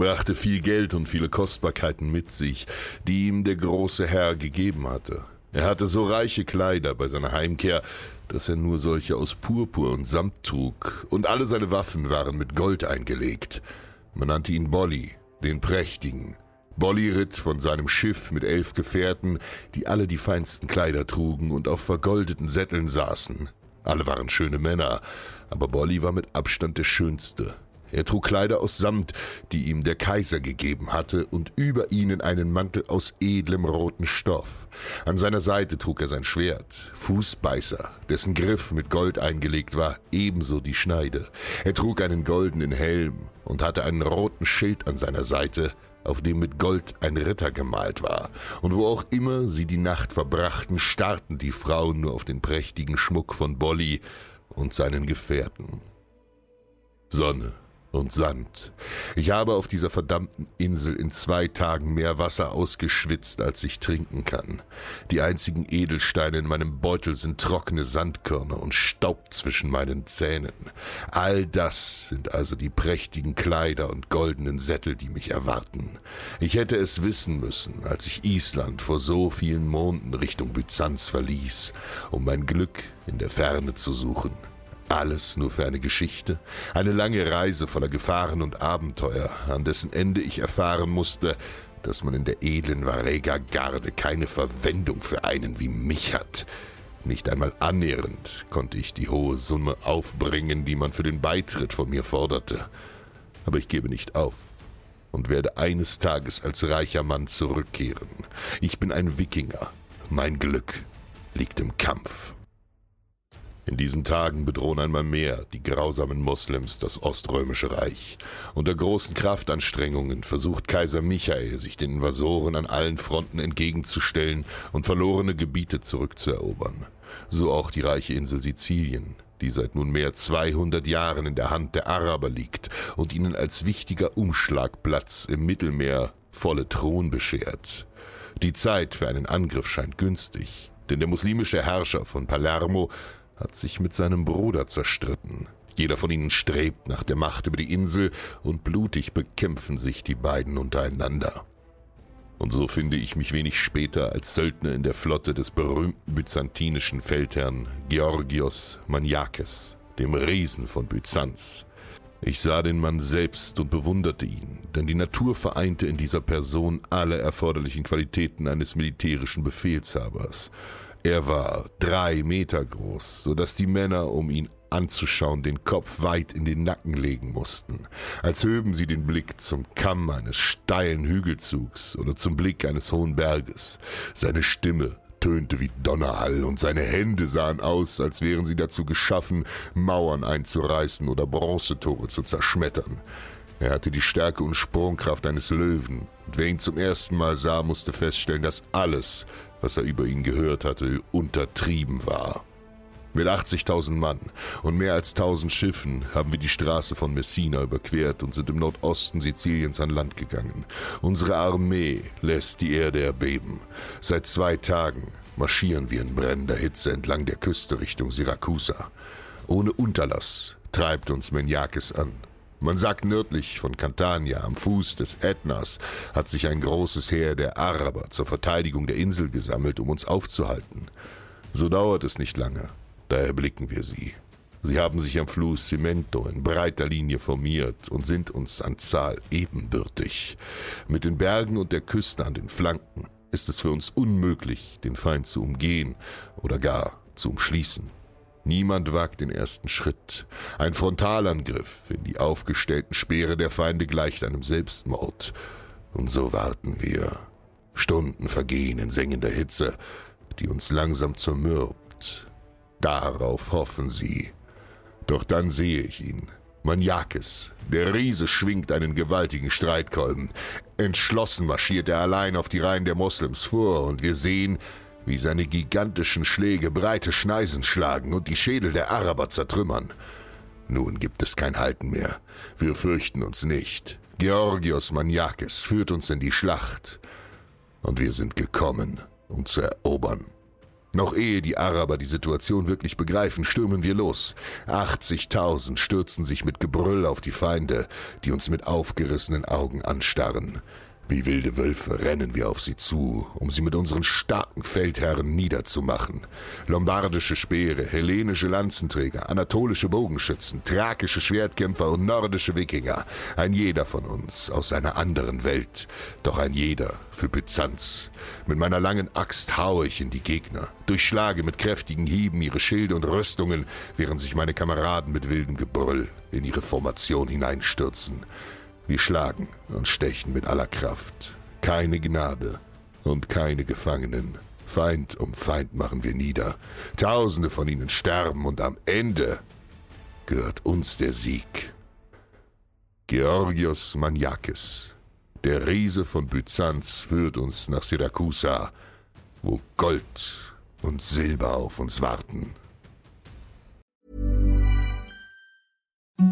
Brachte viel Geld und viele Kostbarkeiten mit sich, die ihm der große Herr gegeben hatte. Er hatte so reiche Kleider bei seiner Heimkehr, dass er nur solche aus Purpur und Samt trug, und alle seine Waffen waren mit Gold eingelegt. Man nannte ihn Bolly, den Prächtigen. Bolly ritt von seinem Schiff mit elf Gefährten, die alle die feinsten Kleider trugen und auf vergoldeten Sätteln saßen. Alle waren schöne Männer, aber Bolly war mit Abstand der schönste. Er trug Kleider aus Samt, die ihm der Kaiser gegeben hatte, und über ihnen einen Mantel aus edlem roten Stoff. An seiner Seite trug er sein Schwert, Fußbeißer, dessen Griff mit Gold eingelegt war, ebenso die Schneide. Er trug einen goldenen Helm und hatte einen roten Schild an seiner Seite, auf dem mit Gold ein Ritter gemalt war, und wo auch immer sie die Nacht verbrachten, starrten die Frauen nur auf den prächtigen Schmuck von Bolly und seinen Gefährten. Sonne, und Sand. Ich habe auf dieser verdammten Insel in zwei Tagen mehr Wasser ausgeschwitzt, als ich trinken kann. Die einzigen Edelsteine in meinem Beutel sind trockene Sandkörner und Staub zwischen meinen Zähnen. All das sind also die prächtigen Kleider und goldenen Sättel, die mich erwarten. Ich hätte es wissen müssen, als ich Island vor so vielen Monden Richtung Byzanz verließ, um mein Glück in der Ferne zu suchen. Alles nur für eine Geschichte, eine lange Reise voller Gefahren und Abenteuer, an dessen Ende ich erfahren musste, dass man in der edlen Varega-Garde keine Verwendung für einen wie mich hat. Nicht einmal annähernd konnte ich die hohe Summe aufbringen, die man für den Beitritt von mir forderte. Aber ich gebe nicht auf und werde eines Tages als reicher Mann zurückkehren. Ich bin ein Wikinger. Mein Glück liegt im Kampf. In diesen Tagen bedrohen einmal mehr die grausamen Moslems das Oströmische Reich. Unter großen Kraftanstrengungen versucht Kaiser Michael, sich den Invasoren an allen Fronten entgegenzustellen und verlorene Gebiete zurückzuerobern. So auch die reiche Insel Sizilien, die seit nunmehr 200 Jahren in der Hand der Araber liegt und ihnen als wichtiger Umschlagplatz im Mittelmeer volle Thron beschert. Die Zeit für einen Angriff scheint günstig, denn der muslimische Herrscher von Palermo hat sich mit seinem Bruder zerstritten. Jeder von ihnen strebt nach der Macht über die Insel und blutig bekämpfen sich die beiden untereinander. Und so finde ich mich wenig später als Söldner in der Flotte des berühmten byzantinischen Feldherrn Georgios Maniakes, dem Riesen von Byzanz. Ich sah den Mann selbst und bewunderte ihn, denn die Natur vereinte in dieser Person alle erforderlichen Qualitäten eines militärischen Befehlshabers. Er war drei Meter groß, so dass die Männer, um ihn anzuschauen, den Kopf weit in den Nacken legen mussten, als höben sie den Blick zum Kamm eines steilen Hügelzugs oder zum Blick eines hohen Berges. Seine Stimme tönte wie Donnerhall und seine Hände sahen aus, als wären sie dazu geschaffen, Mauern einzureißen oder Bronzetore zu zerschmettern. Er hatte die Stärke und Sprungkraft eines Löwen, und wer ihn zum ersten Mal sah, musste feststellen, dass alles, was er über ihn gehört hatte, untertrieben war. Mit 80.000 Mann und mehr als 1000 Schiffen haben wir die Straße von Messina überquert und sind im Nordosten Siziliens an Land gegangen. Unsere Armee lässt die Erde erbeben. Seit zwei Tagen marschieren wir in brennender Hitze entlang der Küste Richtung Syrakusa. Ohne Unterlass treibt uns Menjakis an. Man sagt nördlich von Cantania, am Fuß des Ätnas, hat sich ein großes Heer der Araber zur Verteidigung der Insel gesammelt, um uns aufzuhalten. So dauert es nicht lange, da erblicken wir sie. Sie haben sich am Fluss Cimento in breiter Linie formiert und sind uns an Zahl ebenbürtig. Mit den Bergen und der Küste an den Flanken ist es für uns unmöglich, den Feind zu umgehen oder gar zu umschließen. Niemand wagt den ersten Schritt. Ein Frontalangriff in die aufgestellten Speere der Feinde gleicht einem Selbstmord. Und so warten wir. Stunden vergehen in sengender Hitze, die uns langsam zermürbt. Darauf hoffen sie. Doch dann sehe ich ihn. Maniakes. Der Riese schwingt einen gewaltigen Streitkolben. Entschlossen marschiert er allein auf die Reihen der Moslems vor, und wir sehen, wie seine gigantischen Schläge breite Schneisen schlagen und die Schädel der Araber zertrümmern. Nun gibt es kein Halten mehr. Wir fürchten uns nicht. Georgios Maniakes führt uns in die Schlacht. Und wir sind gekommen, um zu erobern. Noch ehe die Araber die Situation wirklich begreifen, stürmen wir los. 80.000 stürzen sich mit Gebrüll auf die Feinde, die uns mit aufgerissenen Augen anstarren. Wie wilde Wölfe rennen wir auf sie zu, um sie mit unseren starken Feldherren niederzumachen. Lombardische Speere, hellenische Lanzenträger, anatolische Bogenschützen, thrakische Schwertkämpfer und nordische Wikinger. Ein jeder von uns aus einer anderen Welt, doch ein jeder für Byzanz. Mit meiner langen Axt haue ich in die Gegner, durchschlage mit kräftigen Hieben ihre Schilde und Rüstungen, während sich meine Kameraden mit wildem Gebrüll in ihre Formation hineinstürzen. Wir schlagen und stechen mit aller Kraft. Keine Gnade und keine Gefangenen. Feind um Feind machen wir nieder. Tausende von ihnen sterben und am Ende gehört uns der Sieg. Georgios Maniakis, der Riese von Byzanz, führt uns nach Syrakusa, wo Gold und Silber auf uns warten.